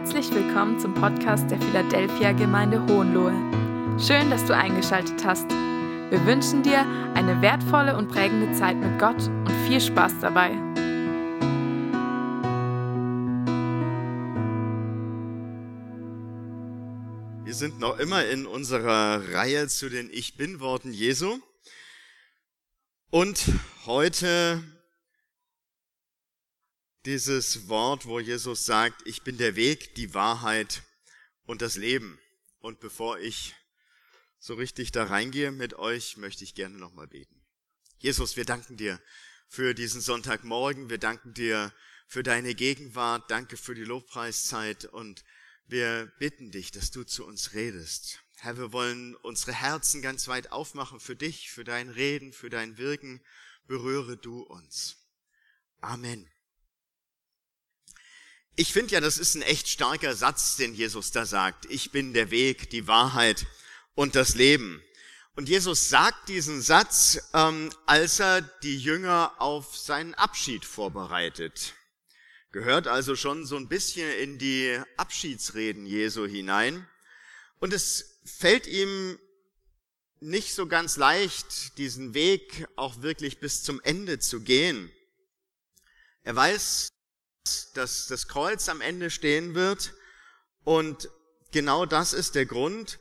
Herzlich willkommen zum Podcast der Philadelphia Gemeinde Hohenlohe. Schön, dass du eingeschaltet hast. Wir wünschen dir eine wertvolle und prägende Zeit mit Gott und viel Spaß dabei. Wir sind noch immer in unserer Reihe zu den Ich bin Worten Jesu. Und heute dieses Wort, wo Jesus sagt, ich bin der Weg, die Wahrheit und das Leben. Und bevor ich so richtig da reingehe mit euch, möchte ich gerne nochmal beten. Jesus, wir danken dir für diesen Sonntagmorgen. Wir danken dir für deine Gegenwart. Danke für die Lobpreiszeit und wir bitten dich, dass du zu uns redest. Herr, wir wollen unsere Herzen ganz weit aufmachen für dich, für dein Reden, für dein Wirken. Berühre du uns. Amen. Ich finde ja, das ist ein echt starker Satz, den Jesus da sagt. Ich bin der Weg, die Wahrheit und das Leben. Und Jesus sagt diesen Satz, ähm, als er die Jünger auf seinen Abschied vorbereitet. Gehört also schon so ein bisschen in die Abschiedsreden Jesu hinein. Und es fällt ihm nicht so ganz leicht, diesen Weg auch wirklich bis zum Ende zu gehen. Er weiß, dass das Kreuz am Ende stehen wird. Und genau das ist der Grund,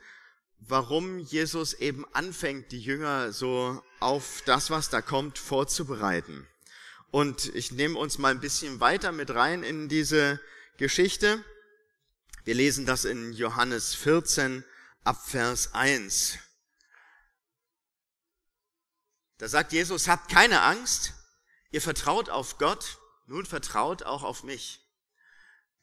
warum Jesus eben anfängt, die Jünger so auf das, was da kommt, vorzubereiten. Und ich nehme uns mal ein bisschen weiter mit rein in diese Geschichte. Wir lesen das in Johannes 14 ab Vers 1. Da sagt Jesus, habt keine Angst, ihr vertraut auf Gott, nun vertraut auch auf mich.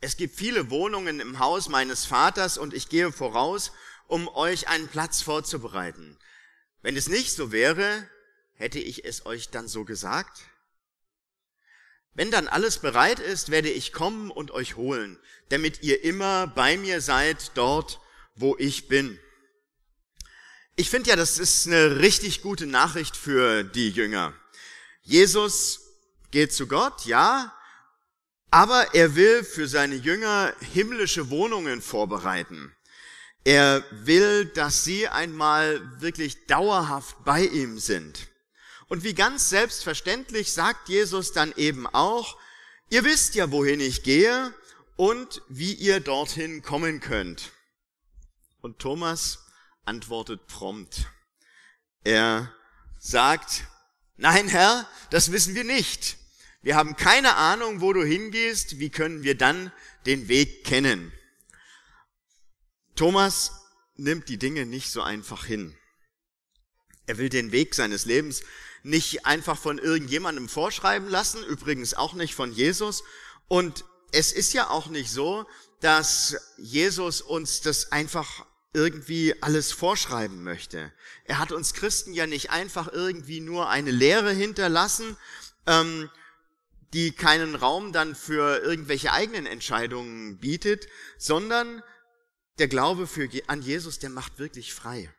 Es gibt viele Wohnungen im Haus meines Vaters und ich gehe voraus, um euch einen Platz vorzubereiten. Wenn es nicht so wäre, hätte ich es euch dann so gesagt? Wenn dann alles bereit ist, werde ich kommen und euch holen, damit ihr immer bei mir seid, dort, wo ich bin. Ich finde ja, das ist eine richtig gute Nachricht für die Jünger. Jesus geht zu Gott, ja, aber er will für seine Jünger himmlische Wohnungen vorbereiten. Er will, dass sie einmal wirklich dauerhaft bei ihm sind. Und wie ganz selbstverständlich sagt Jesus dann eben auch, ihr wisst ja, wohin ich gehe und wie ihr dorthin kommen könnt. Und Thomas antwortet prompt. Er sagt, nein Herr, das wissen wir nicht. Wir haben keine Ahnung, wo du hingehst. Wie können wir dann den Weg kennen? Thomas nimmt die Dinge nicht so einfach hin. Er will den Weg seines Lebens nicht einfach von irgendjemandem vorschreiben lassen, übrigens auch nicht von Jesus. Und es ist ja auch nicht so, dass Jesus uns das einfach irgendwie alles vorschreiben möchte. Er hat uns Christen ja nicht einfach irgendwie nur eine Lehre hinterlassen, ähm, die keinen Raum dann für irgendwelche eigenen Entscheidungen bietet, sondern der Glaube für, an Jesus, der macht wirklich frei.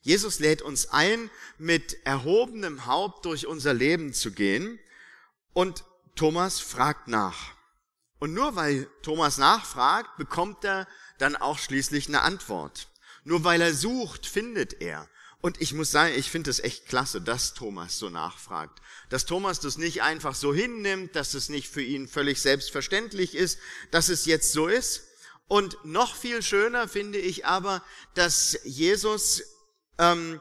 Jesus lädt uns ein, mit erhobenem Haupt durch unser Leben zu gehen und Thomas fragt nach. Und nur weil Thomas nachfragt, bekommt er dann auch schließlich eine Antwort. Nur weil er sucht, findet er. Und ich muss sagen, ich finde es echt klasse, dass Thomas so nachfragt. Dass Thomas das nicht einfach so hinnimmt, dass es nicht für ihn völlig selbstverständlich ist, dass es jetzt so ist. Und noch viel schöner finde ich aber, dass Jesus ähm,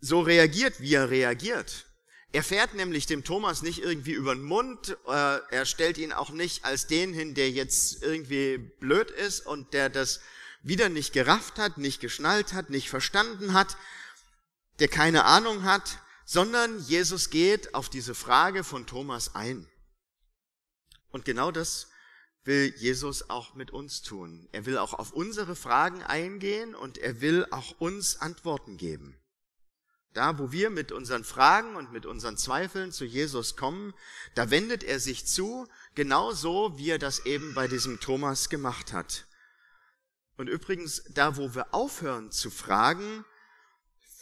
so reagiert, wie er reagiert. Er fährt nämlich dem Thomas nicht irgendwie über den Mund, äh, er stellt ihn auch nicht als den hin, der jetzt irgendwie blöd ist und der das wieder nicht gerafft hat, nicht geschnallt hat, nicht verstanden hat, der keine Ahnung hat, sondern Jesus geht auf diese Frage von Thomas ein. Und genau das will Jesus auch mit uns tun. Er will auch auf unsere Fragen eingehen und er will auch uns Antworten geben. Da, wo wir mit unseren Fragen und mit unseren Zweifeln zu Jesus kommen, da wendet er sich zu, genauso wie er das eben bei diesem Thomas gemacht hat. Und übrigens, da, wo wir aufhören zu fragen,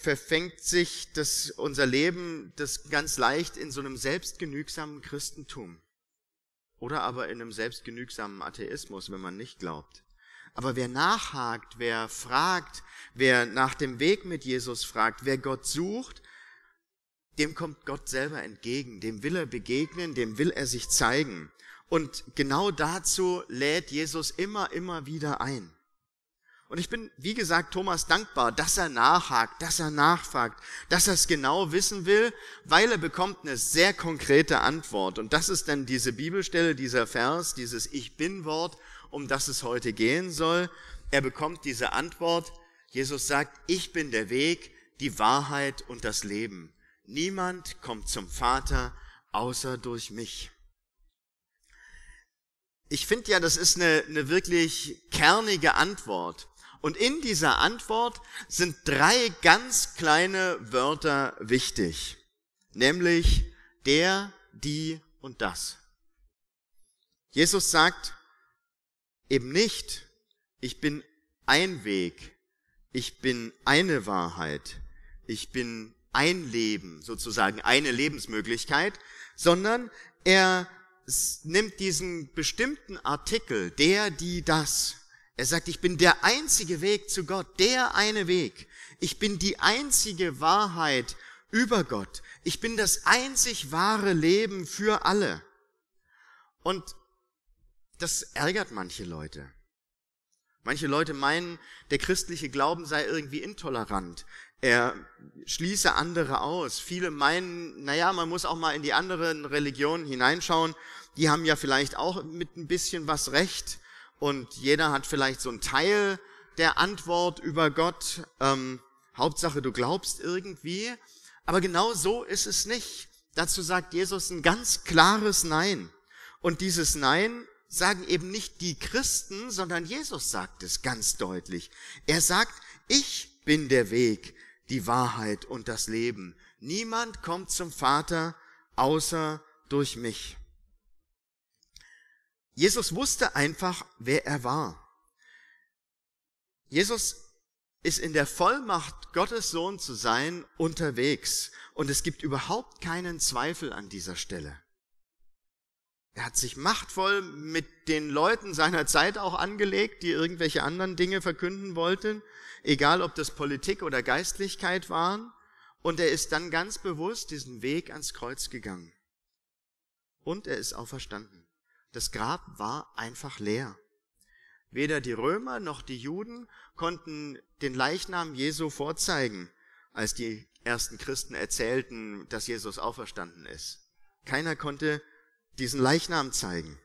verfängt sich das, unser Leben das ganz leicht in so einem selbstgenügsamen Christentum. oder aber in einem selbstgenügsamen Atheismus, wenn man nicht glaubt. Aber wer nachhakt, wer fragt, wer nach dem Weg mit Jesus fragt, wer Gott sucht, dem kommt Gott selber entgegen, dem will er begegnen, dem will er sich zeigen. Und genau dazu lädt Jesus immer, immer wieder ein. Und ich bin, wie gesagt, Thomas dankbar, dass er nachhakt, dass er nachfragt, dass er es genau wissen will, weil er bekommt eine sehr konkrete Antwort. Und das ist dann diese Bibelstelle, dieser Vers, dieses Ich bin Wort, um das es heute gehen soll. Er bekommt diese Antwort. Jesus sagt, ich bin der Weg, die Wahrheit und das Leben. Niemand kommt zum Vater außer durch mich. Ich finde ja, das ist eine, eine wirklich kernige Antwort. Und in dieser Antwort sind drei ganz kleine Wörter wichtig, nämlich der, die und das. Jesus sagt eben nicht, ich bin ein Weg, ich bin eine Wahrheit, ich bin ein Leben, sozusagen eine Lebensmöglichkeit, sondern er nimmt diesen bestimmten Artikel, der, die, das, er sagt, ich bin der einzige Weg zu Gott, der eine Weg. Ich bin die einzige Wahrheit über Gott. Ich bin das einzig wahre Leben für alle. Und das ärgert manche Leute. Manche Leute meinen, der christliche Glauben sei irgendwie intolerant. Er schließe andere aus. Viele meinen, naja, man muss auch mal in die anderen Religionen hineinschauen. Die haben ja vielleicht auch mit ein bisschen was recht und jeder hat vielleicht so einen Teil der Antwort über Gott. Ähm, Hauptsache, du glaubst irgendwie. Aber genau so ist es nicht. Dazu sagt Jesus ein ganz klares Nein. Und dieses Nein sagen eben nicht die Christen, sondern Jesus sagt es ganz deutlich. Er sagt, ich bin der Weg, die Wahrheit und das Leben. Niemand kommt zum Vater außer durch mich. Jesus wusste einfach, wer er war. Jesus ist in der Vollmacht, Gottes Sohn zu sein, unterwegs. Und es gibt überhaupt keinen Zweifel an dieser Stelle. Er hat sich machtvoll mit den Leuten seiner Zeit auch angelegt, die irgendwelche anderen Dinge verkünden wollten, egal ob das Politik oder Geistlichkeit waren. Und er ist dann ganz bewusst diesen Weg ans Kreuz gegangen. Und er ist auferstanden. Das Grab war einfach leer. Weder die Römer noch die Juden konnten den Leichnam Jesu vorzeigen, als die ersten Christen erzählten, dass Jesus auferstanden ist. Keiner konnte diesen Leichnam zeigen.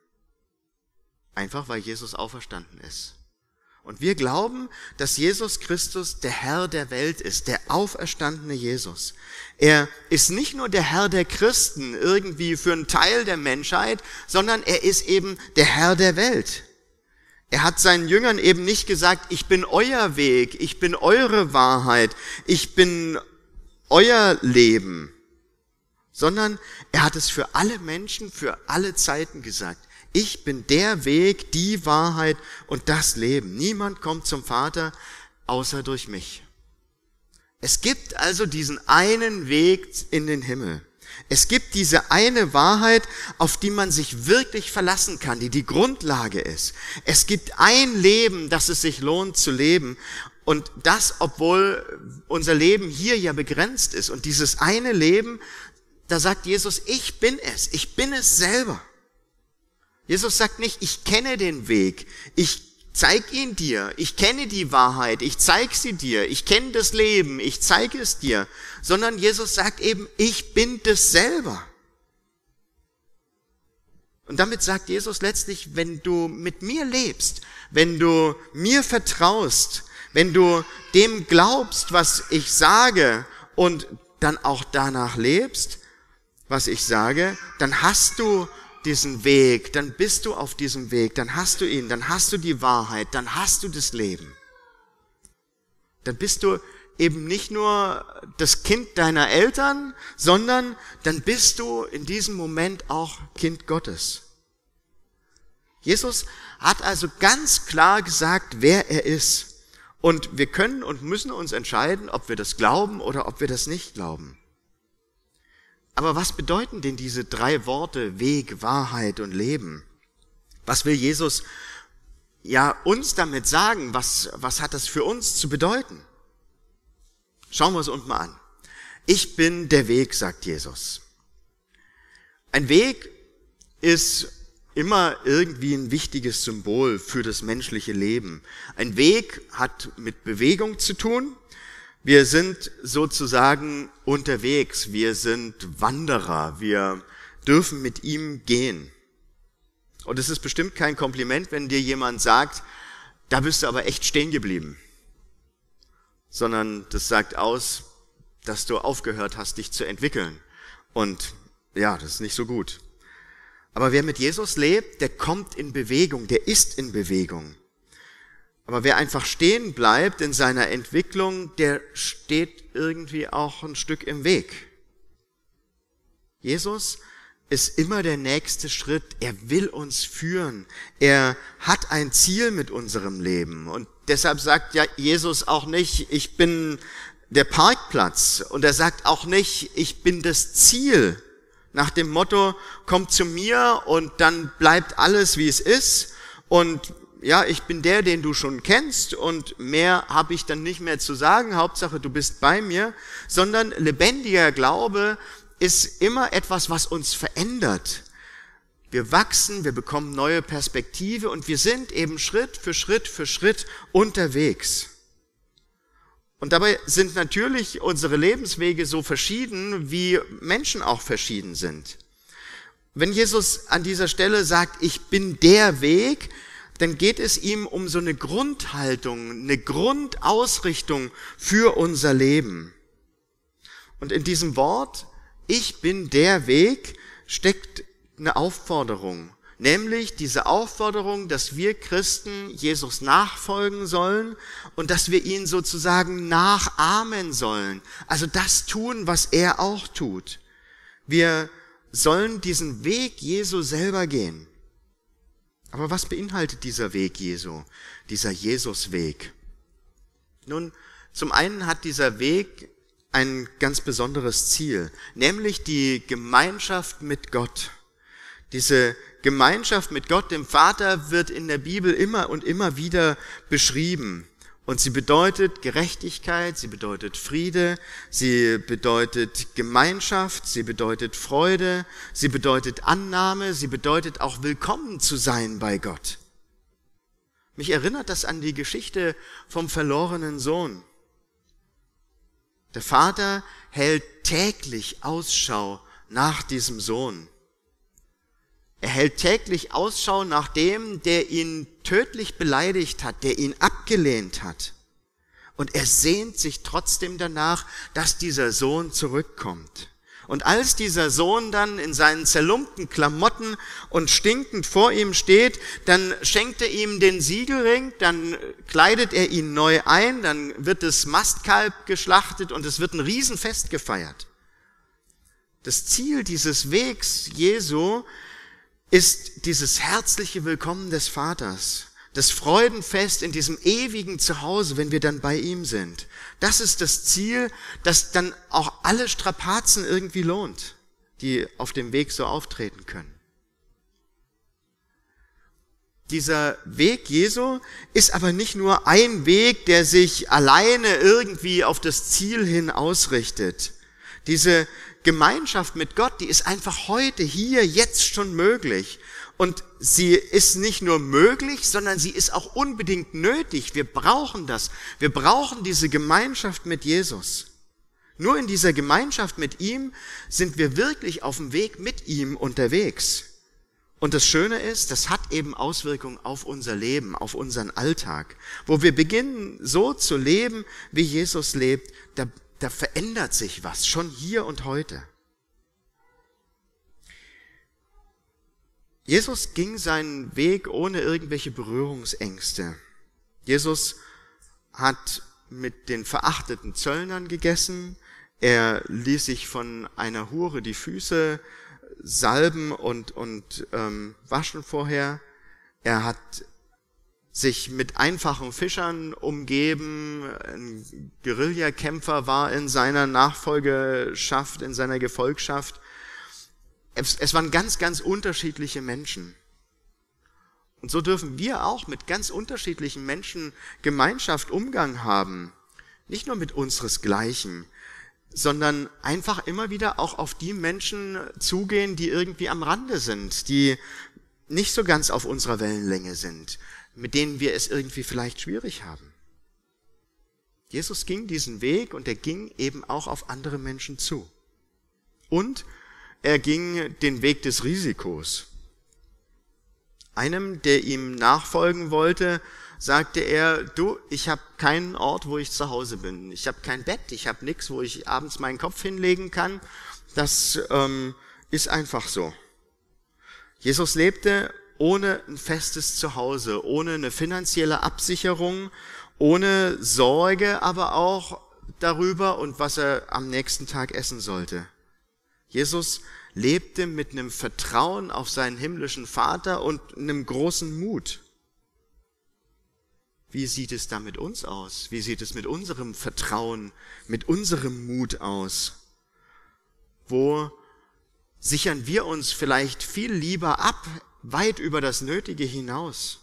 Einfach weil Jesus auferstanden ist. Und wir glauben, dass Jesus Christus der Herr der Welt ist, der auferstandene Jesus. Er ist nicht nur der Herr der Christen irgendwie für einen Teil der Menschheit, sondern er ist eben der Herr der Welt. Er hat seinen Jüngern eben nicht gesagt, ich bin euer Weg, ich bin eure Wahrheit, ich bin euer Leben, sondern er hat es für alle Menschen, für alle Zeiten gesagt. Ich bin der Weg, die Wahrheit und das Leben. Niemand kommt zum Vater außer durch mich. Es gibt also diesen einen Weg in den Himmel. Es gibt diese eine Wahrheit, auf die man sich wirklich verlassen kann, die die Grundlage ist. Es gibt ein Leben, das es sich lohnt zu leben. Und das, obwohl unser Leben hier ja begrenzt ist. Und dieses eine Leben, da sagt Jesus, ich bin es, ich bin es selber. Jesus sagt nicht, ich kenne den Weg, ich zeig ihn dir, ich kenne die Wahrheit, ich zeig sie dir, ich kenne das Leben, ich zeige es dir, sondern Jesus sagt eben, ich bin das selber. Und damit sagt Jesus letztlich, wenn du mit mir lebst, wenn du mir vertraust, wenn du dem glaubst, was ich sage und dann auch danach lebst, was ich sage, dann hast du diesen Weg, dann bist du auf diesem Weg, dann hast du ihn, dann hast du die Wahrheit, dann hast du das Leben. Dann bist du eben nicht nur das Kind deiner Eltern, sondern dann bist du in diesem Moment auch Kind Gottes. Jesus hat also ganz klar gesagt, wer er ist. Und wir können und müssen uns entscheiden, ob wir das glauben oder ob wir das nicht glauben. Aber was bedeuten denn diese drei Worte Weg, Wahrheit und Leben? Was will Jesus ja uns damit sagen? Was, was hat das für uns zu bedeuten? Schauen wir es uns mal an. Ich bin der Weg, sagt Jesus. Ein Weg ist immer irgendwie ein wichtiges Symbol für das menschliche Leben. Ein Weg hat mit Bewegung zu tun. Wir sind sozusagen unterwegs. Wir sind Wanderer. Wir dürfen mit ihm gehen. Und es ist bestimmt kein Kompliment, wenn dir jemand sagt, da bist du aber echt stehen geblieben. Sondern das sagt aus, dass du aufgehört hast, dich zu entwickeln. Und ja, das ist nicht so gut. Aber wer mit Jesus lebt, der kommt in Bewegung, der ist in Bewegung. Aber wer einfach stehen bleibt in seiner Entwicklung, der steht irgendwie auch ein Stück im Weg. Jesus ist immer der nächste Schritt. Er will uns führen. Er hat ein Ziel mit unserem Leben. Und deshalb sagt ja Jesus auch nicht, ich bin der Parkplatz. Und er sagt auch nicht, ich bin das Ziel nach dem Motto, komm zu mir und dann bleibt alles, wie es ist. Und ja, ich bin der, den du schon kennst und mehr habe ich dann nicht mehr zu sagen. Hauptsache, du bist bei mir. Sondern lebendiger Glaube ist immer etwas, was uns verändert. Wir wachsen, wir bekommen neue Perspektive und wir sind eben Schritt für Schritt für Schritt unterwegs. Und dabei sind natürlich unsere Lebenswege so verschieden, wie Menschen auch verschieden sind. Wenn Jesus an dieser Stelle sagt, ich bin der Weg, dann geht es ihm um so eine Grundhaltung, eine Grundausrichtung für unser Leben. Und in diesem Wort, ich bin der Weg, steckt eine Aufforderung nämlich diese Aufforderung, dass wir Christen Jesus nachfolgen sollen und dass wir ihn sozusagen nachahmen sollen. Also das tun, was er auch tut. Wir sollen diesen Weg Jesu selber gehen. Aber was beinhaltet dieser Weg Jesu, dieser Jesusweg? Nun, zum einen hat dieser Weg ein ganz besonderes Ziel, nämlich die Gemeinschaft mit Gott. Diese Gemeinschaft mit Gott, dem Vater, wird in der Bibel immer und immer wieder beschrieben. Und sie bedeutet Gerechtigkeit, sie bedeutet Friede, sie bedeutet Gemeinschaft, sie bedeutet Freude, sie bedeutet Annahme, sie bedeutet auch willkommen zu sein bei Gott. Mich erinnert das an die Geschichte vom verlorenen Sohn. Der Vater hält täglich Ausschau nach diesem Sohn. Er hält täglich Ausschau nach dem, der ihn tödlich beleidigt hat, der ihn abgelehnt hat. Und er sehnt sich trotzdem danach, dass dieser Sohn zurückkommt. Und als dieser Sohn dann in seinen zerlumpten Klamotten und stinkend vor ihm steht, dann schenkt er ihm den Siegelring, dann kleidet er ihn neu ein, dann wird das Mastkalb geschlachtet und es wird ein Riesenfest gefeiert. Das Ziel dieses Wegs Jesu ist dieses herzliche Willkommen des Vaters, das Freudenfest in diesem ewigen Zuhause, wenn wir dann bei ihm sind. Das ist das Ziel, das dann auch alle Strapazen irgendwie lohnt, die auf dem Weg so auftreten können. Dieser Weg Jesu ist aber nicht nur ein Weg, der sich alleine irgendwie auf das Ziel hin ausrichtet. Diese Gemeinschaft mit Gott, die ist einfach heute, hier, jetzt schon möglich. Und sie ist nicht nur möglich, sondern sie ist auch unbedingt nötig. Wir brauchen das. Wir brauchen diese Gemeinschaft mit Jesus. Nur in dieser Gemeinschaft mit ihm sind wir wirklich auf dem Weg mit ihm unterwegs. Und das Schöne ist, das hat eben Auswirkungen auf unser Leben, auf unseren Alltag. Wo wir beginnen, so zu leben, wie Jesus lebt, da da verändert sich was, schon hier und heute. Jesus ging seinen Weg ohne irgendwelche Berührungsängste. Jesus hat mit den verachteten Zöllnern gegessen. Er ließ sich von einer Hure die Füße salben und, und ähm, waschen vorher. Er hat sich mit einfachen Fischern umgeben. Ein Guerillakämpfer war in seiner Nachfolgeschaft, in seiner Gefolgschaft. Es, es waren ganz, ganz unterschiedliche Menschen. Und so dürfen wir auch mit ganz unterschiedlichen Menschen Gemeinschaft, Umgang haben. Nicht nur mit unseresgleichen, sondern einfach immer wieder auch auf die Menschen zugehen, die irgendwie am Rande sind, die nicht so ganz auf unserer Wellenlänge sind, mit denen wir es irgendwie vielleicht schwierig haben. Jesus ging diesen Weg und er ging eben auch auf andere Menschen zu. Und er ging den Weg des Risikos. Einem, der ihm nachfolgen wollte, sagte er, du, ich habe keinen Ort, wo ich zu Hause bin. Ich habe kein Bett, ich habe nichts, wo ich abends meinen Kopf hinlegen kann. Das ähm, ist einfach so. Jesus lebte ohne ein festes Zuhause, ohne eine finanzielle Absicherung, ohne Sorge, aber auch darüber und was er am nächsten Tag essen sollte. Jesus lebte mit einem Vertrauen auf seinen himmlischen Vater und einem großen Mut. Wie sieht es da mit uns aus? Wie sieht es mit unserem Vertrauen, mit unserem Mut aus? Wo sichern wir uns vielleicht viel lieber ab, weit über das Nötige hinaus?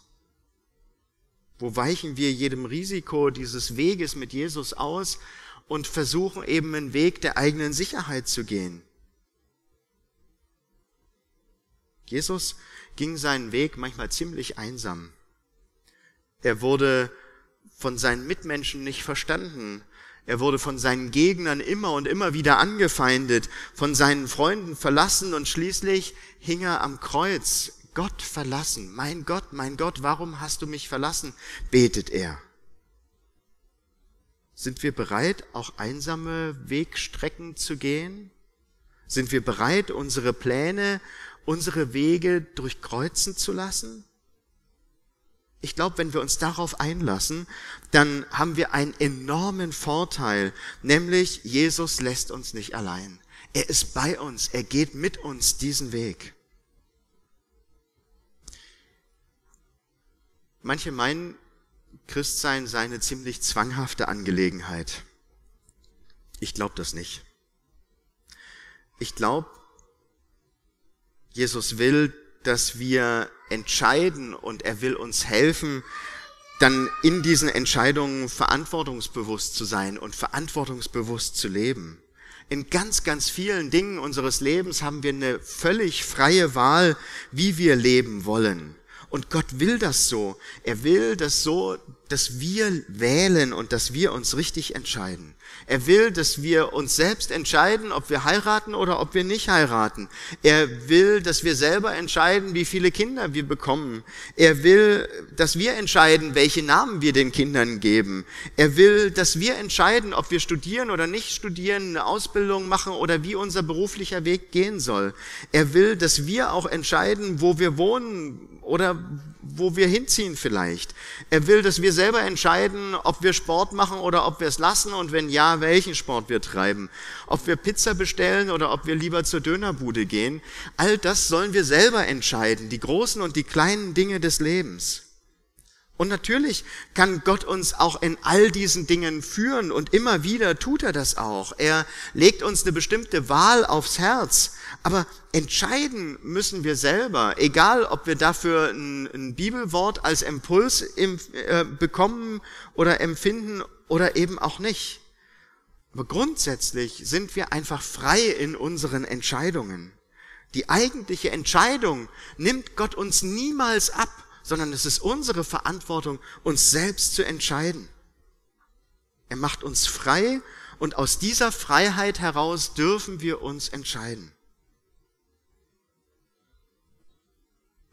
Wo weichen wir jedem Risiko dieses Weges mit Jesus aus und versuchen eben einen Weg der eigenen Sicherheit zu gehen? Jesus ging seinen Weg manchmal ziemlich einsam. Er wurde von seinen Mitmenschen nicht verstanden. Er wurde von seinen Gegnern immer und immer wieder angefeindet, von seinen Freunden verlassen und schließlich hing er am Kreuz. Gott verlassen. Mein Gott, mein Gott, warum hast du mich verlassen? betet er. Sind wir bereit, auch einsame Wegstrecken zu gehen? Sind wir bereit, unsere Pläne, unsere Wege durchkreuzen zu lassen? Ich glaube, wenn wir uns darauf einlassen, dann haben wir einen enormen Vorteil, nämlich Jesus lässt uns nicht allein. Er ist bei uns, er geht mit uns diesen Weg. Manche meinen, Christsein sei eine ziemlich zwanghafte Angelegenheit. Ich glaube das nicht. Ich glaube, Jesus will, dass wir entscheiden und er will uns helfen, dann in diesen Entscheidungen verantwortungsbewusst zu sein und verantwortungsbewusst zu leben. In ganz, ganz vielen Dingen unseres Lebens haben wir eine völlig freie Wahl, wie wir leben wollen. Und Gott will das so. Er will das so, dass wir wählen und dass wir uns richtig entscheiden. Er will, dass wir uns selbst entscheiden, ob wir heiraten oder ob wir nicht heiraten. Er will, dass wir selber entscheiden, wie viele Kinder wir bekommen. Er will, dass wir entscheiden, welche Namen wir den Kindern geben. Er will, dass wir entscheiden, ob wir studieren oder nicht studieren, eine Ausbildung machen oder wie unser beruflicher Weg gehen soll. Er will, dass wir auch entscheiden, wo wir wohnen oder wo wir hinziehen vielleicht. Er will, dass wir selber entscheiden, ob wir Sport machen oder ob wir es lassen und wenn ja, welchen Sport wir treiben. Ob wir Pizza bestellen oder ob wir lieber zur Dönerbude gehen. All das sollen wir selber entscheiden, die großen und die kleinen Dinge des Lebens. Und natürlich kann Gott uns auch in all diesen Dingen führen und immer wieder tut er das auch. Er legt uns eine bestimmte Wahl aufs Herz, aber entscheiden müssen wir selber, egal ob wir dafür ein, ein Bibelwort als Impuls im, äh, bekommen oder empfinden oder eben auch nicht. Aber grundsätzlich sind wir einfach frei in unseren Entscheidungen. Die eigentliche Entscheidung nimmt Gott uns niemals ab sondern es ist unsere Verantwortung, uns selbst zu entscheiden. Er macht uns frei und aus dieser Freiheit heraus dürfen wir uns entscheiden.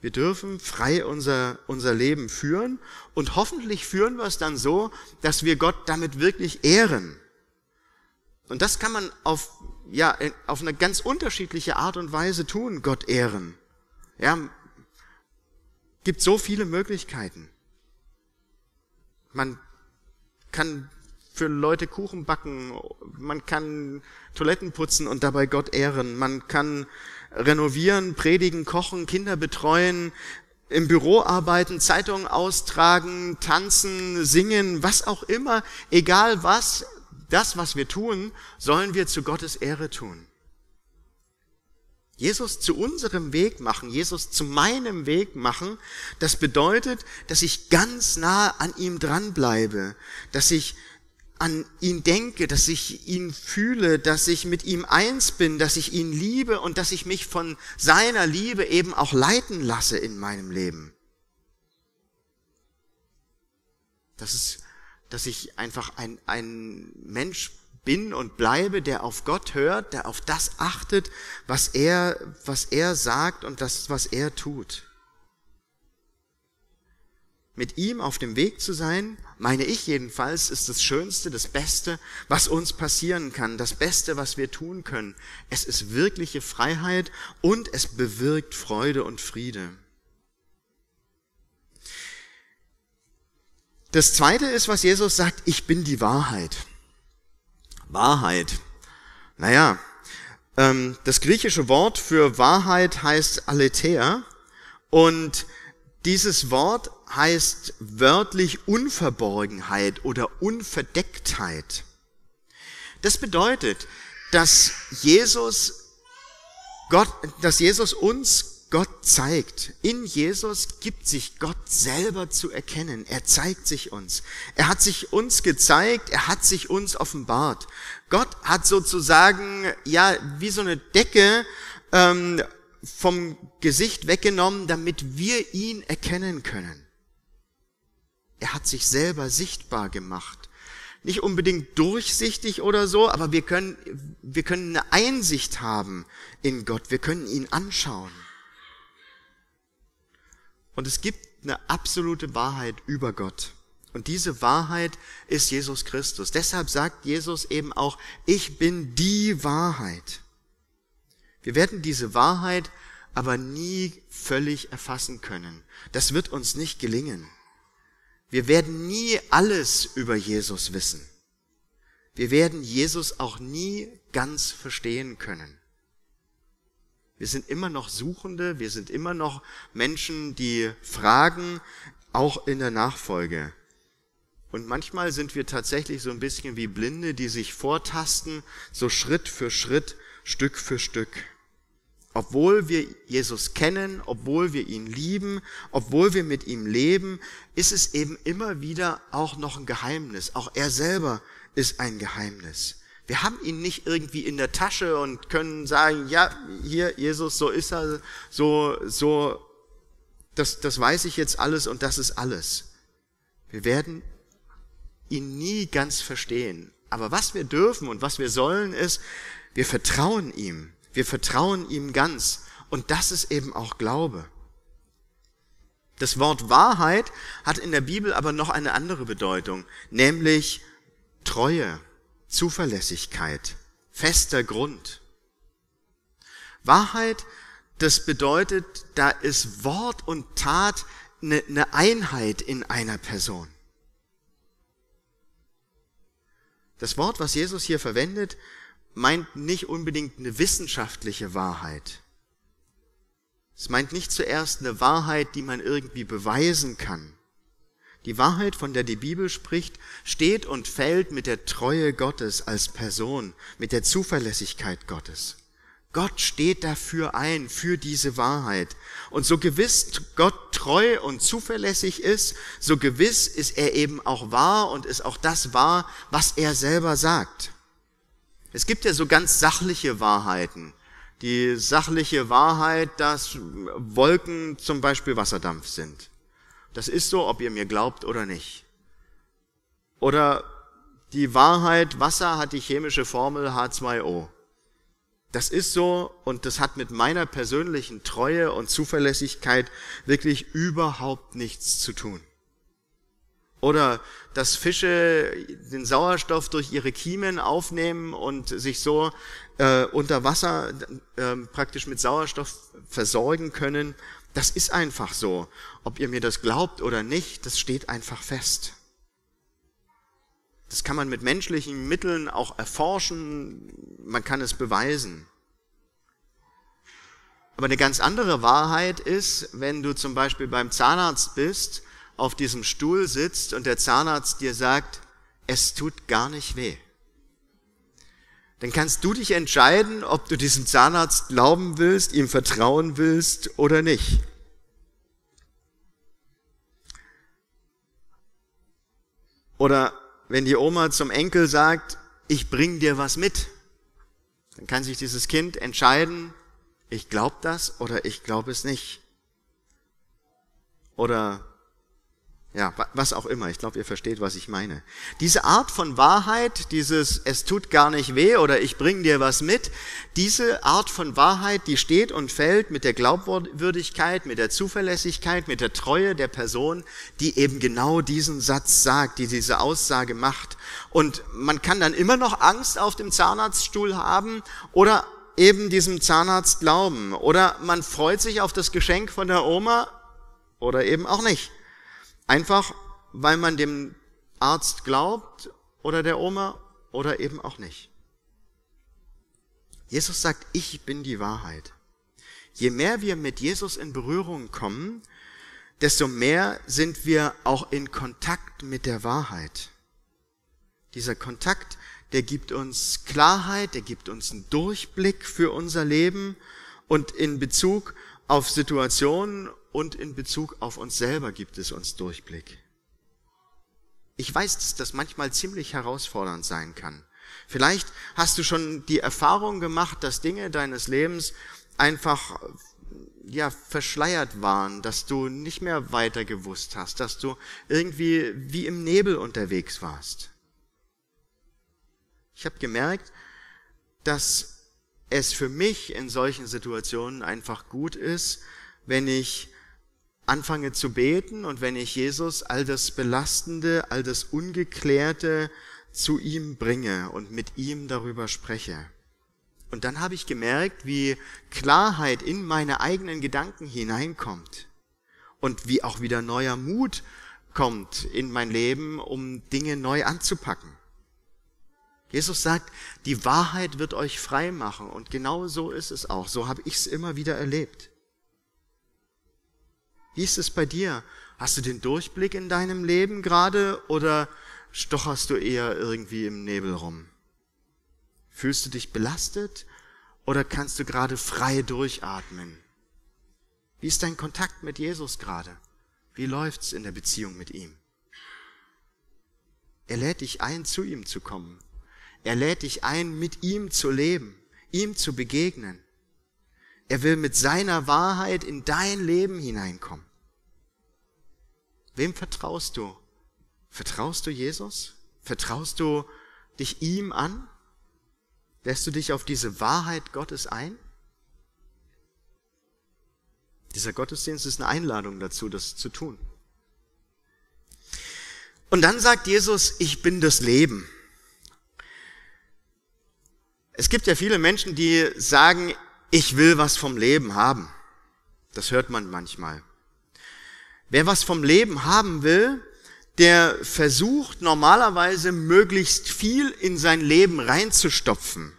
Wir dürfen frei unser, unser Leben führen und hoffentlich führen wir es dann so, dass wir Gott damit wirklich ehren. Und das kann man auf, ja, auf eine ganz unterschiedliche Art und Weise tun, Gott ehren. Ja, gibt so viele Möglichkeiten. Man kann für Leute Kuchen backen, man kann Toiletten putzen und dabei Gott ehren, man kann renovieren, predigen, kochen, Kinder betreuen, im Büro arbeiten, Zeitungen austragen, tanzen, singen, was auch immer, egal was, das, was wir tun, sollen wir zu Gottes Ehre tun. Jesus zu unserem Weg machen, Jesus zu meinem Weg machen, das bedeutet, dass ich ganz nah an ihm dranbleibe, dass ich an ihn denke, dass ich ihn fühle, dass ich mit ihm eins bin, dass ich ihn liebe und dass ich mich von seiner Liebe eben auch leiten lasse in meinem Leben. Das ist, dass ich einfach ein, ein Mensch bin und bleibe, der auf Gott hört, der auf das achtet, was er, was er sagt und das, was er tut. Mit ihm auf dem Weg zu sein, meine ich jedenfalls, ist das Schönste, das Beste, was uns passieren kann, das Beste, was wir tun können. Es ist wirkliche Freiheit und es bewirkt Freude und Friede. Das Zweite ist, was Jesus sagt, ich bin die Wahrheit. Wahrheit. Naja, ähm, das griechische Wort für Wahrheit heißt Aletheia und dieses Wort heißt wörtlich Unverborgenheit oder Unverdecktheit. Das bedeutet, dass Jesus Gott, dass Jesus uns Gott zeigt. In Jesus gibt sich Gott selber zu erkennen. Er zeigt sich uns. Er hat sich uns gezeigt, er hat sich uns offenbart. Gott hat sozusagen, ja, wie so eine Decke ähm, vom Gesicht weggenommen, damit wir ihn erkennen können. Er hat sich selber sichtbar gemacht. Nicht unbedingt durchsichtig oder so, aber wir können, wir können eine Einsicht haben in Gott. Wir können ihn anschauen. Und es gibt eine absolute Wahrheit über Gott. Und diese Wahrheit ist Jesus Christus. Deshalb sagt Jesus eben auch, ich bin die Wahrheit. Wir werden diese Wahrheit aber nie völlig erfassen können. Das wird uns nicht gelingen. Wir werden nie alles über Jesus wissen. Wir werden Jesus auch nie ganz verstehen können. Wir sind immer noch Suchende, wir sind immer noch Menschen, die fragen, auch in der Nachfolge. Und manchmal sind wir tatsächlich so ein bisschen wie Blinde, die sich vortasten, so Schritt für Schritt, Stück für Stück. Obwohl wir Jesus kennen, obwohl wir ihn lieben, obwohl wir mit ihm leben, ist es eben immer wieder auch noch ein Geheimnis. Auch er selber ist ein Geheimnis. Wir haben ihn nicht irgendwie in der Tasche und können sagen, ja, hier, Jesus, so ist er, so, so, das, das weiß ich jetzt alles und das ist alles. Wir werden ihn nie ganz verstehen. Aber was wir dürfen und was wir sollen ist, wir vertrauen ihm. Wir vertrauen ihm ganz. Und das ist eben auch Glaube. Das Wort Wahrheit hat in der Bibel aber noch eine andere Bedeutung, nämlich Treue. Zuverlässigkeit, fester Grund. Wahrheit, das bedeutet, da ist Wort und Tat eine, eine Einheit in einer Person. Das Wort, was Jesus hier verwendet, meint nicht unbedingt eine wissenschaftliche Wahrheit. Es meint nicht zuerst eine Wahrheit, die man irgendwie beweisen kann. Die Wahrheit, von der die Bibel spricht, steht und fällt mit der Treue Gottes als Person, mit der Zuverlässigkeit Gottes. Gott steht dafür ein, für diese Wahrheit. Und so gewiss Gott treu und zuverlässig ist, so gewiss ist er eben auch wahr und ist auch das wahr, was er selber sagt. Es gibt ja so ganz sachliche Wahrheiten. Die sachliche Wahrheit, dass Wolken zum Beispiel Wasserdampf sind. Das ist so, ob ihr mir glaubt oder nicht. Oder die Wahrheit, Wasser hat die chemische Formel H2O. Das ist so und das hat mit meiner persönlichen Treue und Zuverlässigkeit wirklich überhaupt nichts zu tun. Oder dass Fische den Sauerstoff durch ihre Kiemen aufnehmen und sich so äh, unter Wasser äh, praktisch mit Sauerstoff versorgen können. Das ist einfach so. Ob ihr mir das glaubt oder nicht, das steht einfach fest. Das kann man mit menschlichen Mitteln auch erforschen, man kann es beweisen. Aber eine ganz andere Wahrheit ist, wenn du zum Beispiel beim Zahnarzt bist, auf diesem Stuhl sitzt und der Zahnarzt dir sagt, es tut gar nicht weh. Dann kannst du dich entscheiden, ob du diesem Zahnarzt glauben willst, ihm vertrauen willst oder nicht. Oder wenn die Oma zum Enkel sagt, ich bring dir was mit, dann kann sich dieses Kind entscheiden, ich glaube das oder ich glaube es nicht. Oder ja, was auch immer. Ich glaube, ihr versteht, was ich meine. Diese Art von Wahrheit, dieses es tut gar nicht weh oder ich bring dir was mit, diese Art von Wahrheit, die steht und fällt mit der Glaubwürdigkeit, mit der Zuverlässigkeit, mit der Treue der Person, die eben genau diesen Satz sagt, die diese Aussage macht. Und man kann dann immer noch Angst auf dem Zahnarztstuhl haben oder eben diesem Zahnarzt glauben. Oder man freut sich auf das Geschenk von der Oma oder eben auch nicht. Einfach, weil man dem Arzt glaubt oder der Oma oder eben auch nicht. Jesus sagt, ich bin die Wahrheit. Je mehr wir mit Jesus in Berührung kommen, desto mehr sind wir auch in Kontakt mit der Wahrheit. Dieser Kontakt, der gibt uns Klarheit, der gibt uns einen Durchblick für unser Leben und in Bezug auf Situationen und in Bezug auf uns selber gibt es uns Durchblick. Ich weiß, dass das manchmal ziemlich herausfordernd sein kann. Vielleicht hast du schon die Erfahrung gemacht, dass Dinge deines Lebens einfach ja verschleiert waren, dass du nicht mehr weiter gewusst hast, dass du irgendwie wie im Nebel unterwegs warst. Ich habe gemerkt, dass es für mich in solchen Situationen einfach gut ist, wenn ich anfange zu beten und wenn ich Jesus all das Belastende, all das Ungeklärte zu ihm bringe und mit ihm darüber spreche. Und dann habe ich gemerkt, wie Klarheit in meine eigenen Gedanken hineinkommt und wie auch wieder neuer Mut kommt in mein Leben, um Dinge neu anzupacken. Jesus sagt, die Wahrheit wird euch frei machen und genau so ist es auch. So habe ich es immer wieder erlebt. Wie ist es bei dir? Hast du den Durchblick in deinem Leben gerade oder stocherst du eher irgendwie im Nebel rum? Fühlst du dich belastet oder kannst du gerade frei durchatmen? Wie ist dein Kontakt mit Jesus gerade? Wie läuft's in der Beziehung mit ihm? Er lädt dich ein, zu ihm zu kommen. Er lädt dich ein, mit ihm zu leben, ihm zu begegnen. Er will mit seiner Wahrheit in dein Leben hineinkommen. Wem vertraust du? Vertraust du Jesus? Vertraust du dich ihm an? Lässt du dich auf diese Wahrheit Gottes ein? Dieser Gottesdienst ist eine Einladung dazu, das zu tun. Und dann sagt Jesus, ich bin das Leben. Es gibt ja viele Menschen, die sagen, ich will was vom Leben haben. Das hört man manchmal. Wer was vom Leben haben will, der versucht normalerweise möglichst viel in sein Leben reinzustopfen.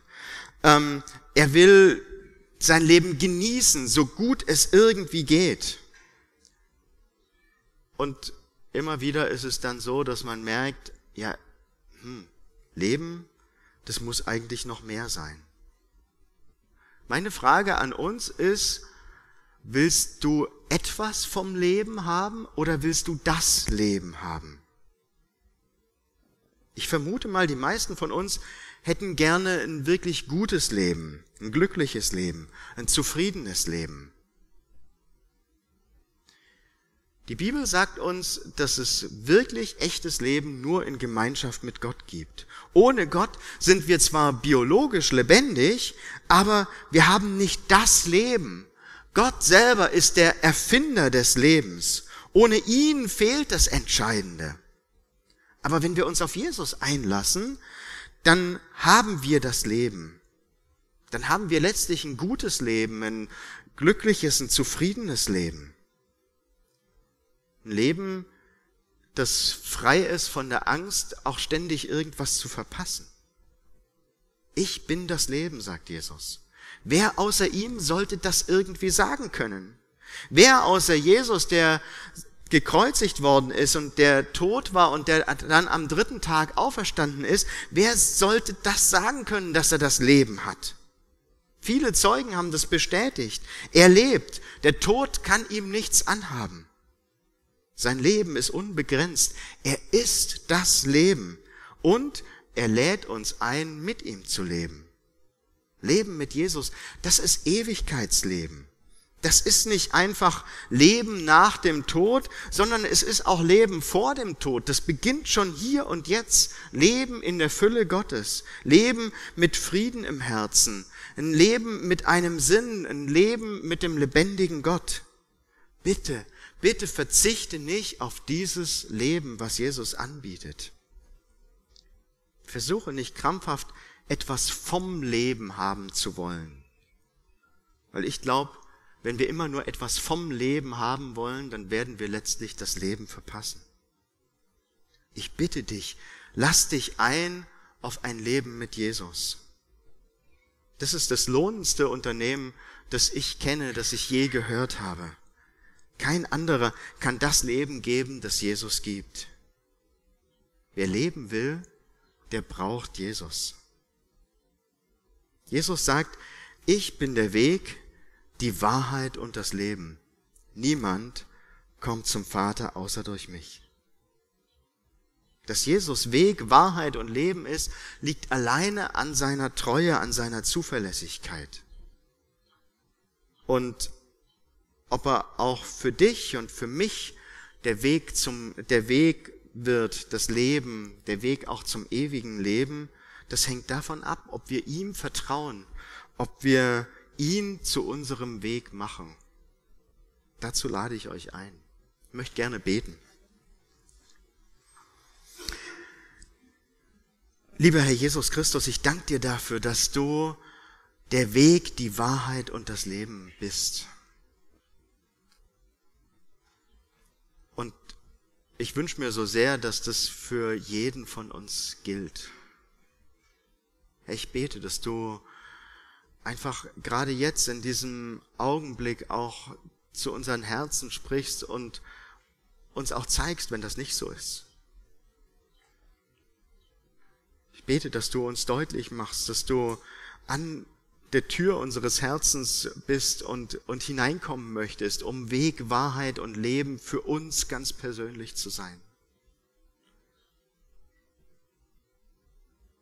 Ähm, er will sein Leben genießen, so gut es irgendwie geht. Und immer wieder ist es dann so, dass man merkt, ja, hm, Leben, das muss eigentlich noch mehr sein. Meine Frage an uns ist, willst du etwas vom Leben haben oder willst du das Leben haben? Ich vermute mal, die meisten von uns hätten gerne ein wirklich gutes Leben, ein glückliches Leben, ein zufriedenes Leben. Die Bibel sagt uns, dass es wirklich echtes Leben nur in Gemeinschaft mit Gott gibt. Ohne Gott sind wir zwar biologisch lebendig, aber wir haben nicht das Leben. Gott selber ist der Erfinder des Lebens. Ohne ihn fehlt das Entscheidende. Aber wenn wir uns auf Jesus einlassen, dann haben wir das Leben. Dann haben wir letztlich ein gutes Leben, ein glückliches, ein zufriedenes Leben. Ein Leben, das frei ist von der Angst, auch ständig irgendwas zu verpassen. Ich bin das Leben, sagt Jesus. Wer außer ihm sollte das irgendwie sagen können? Wer außer Jesus, der gekreuzigt worden ist und der tot war und der dann am dritten Tag auferstanden ist, wer sollte das sagen können, dass er das Leben hat? Viele Zeugen haben das bestätigt. Er lebt. Der Tod kann ihm nichts anhaben. Sein Leben ist unbegrenzt. Er ist das Leben. Und er lädt uns ein, mit ihm zu leben. Leben mit Jesus, das ist Ewigkeitsleben. Das ist nicht einfach Leben nach dem Tod, sondern es ist auch Leben vor dem Tod. Das beginnt schon hier und jetzt. Leben in der Fülle Gottes. Leben mit Frieden im Herzen. Ein Leben mit einem Sinn. Ein Leben mit dem lebendigen Gott. Bitte, bitte verzichte nicht auf dieses Leben, was Jesus anbietet. Versuche nicht krampfhaft etwas vom Leben haben zu wollen. Weil ich glaube, wenn wir immer nur etwas vom Leben haben wollen, dann werden wir letztlich das Leben verpassen. Ich bitte dich, lass dich ein auf ein Leben mit Jesus. Das ist das lohnendste Unternehmen, das ich kenne, das ich je gehört habe. Kein anderer kann das Leben geben, das Jesus gibt. Wer leben will, der braucht Jesus. Jesus sagt, ich bin der Weg, die Wahrheit und das Leben. Niemand kommt zum Vater außer durch mich. Dass Jesus Weg, Wahrheit und Leben ist, liegt alleine an seiner Treue, an seiner Zuverlässigkeit. Und ob er auch für dich und für mich der Weg zum, der Weg wird, das Leben, der Weg auch zum ewigen Leben, das hängt davon ab, ob wir ihm vertrauen, ob wir ihn zu unserem Weg machen. Dazu lade ich euch ein. Ich möchte gerne beten. Lieber Herr Jesus Christus, ich danke dir dafür, dass du der Weg, die Wahrheit und das Leben bist. Ich wünsche mir so sehr, dass das für jeden von uns gilt. Ich bete, dass du einfach gerade jetzt in diesem Augenblick auch zu unseren Herzen sprichst und uns auch zeigst, wenn das nicht so ist. Ich bete, dass du uns deutlich machst, dass du an der Tür unseres Herzens bist und, und hineinkommen möchtest, um Weg, Wahrheit und Leben für uns ganz persönlich zu sein.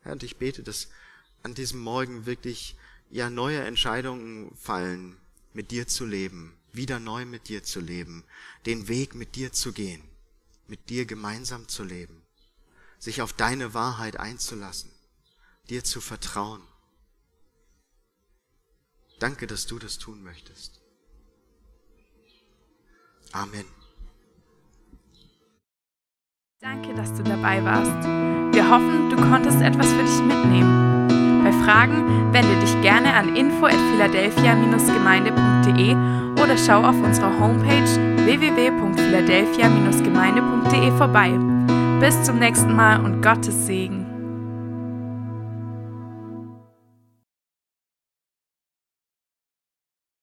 Herr, und ich bete, dass an diesem Morgen wirklich ja neue Entscheidungen fallen, mit dir zu leben, wieder neu mit dir zu leben, den Weg mit dir zu gehen, mit dir gemeinsam zu leben, sich auf deine Wahrheit einzulassen, dir zu vertrauen. Danke, dass du das tun möchtest. Amen. Danke, dass du dabei warst. Wir hoffen, du konntest etwas für dich mitnehmen. Bei Fragen wende dich gerne an info at philadelphia-gemeinde.de oder schau auf unserer Homepage www.philadelphia-gemeinde.de vorbei. Bis zum nächsten Mal und Gottes Segen.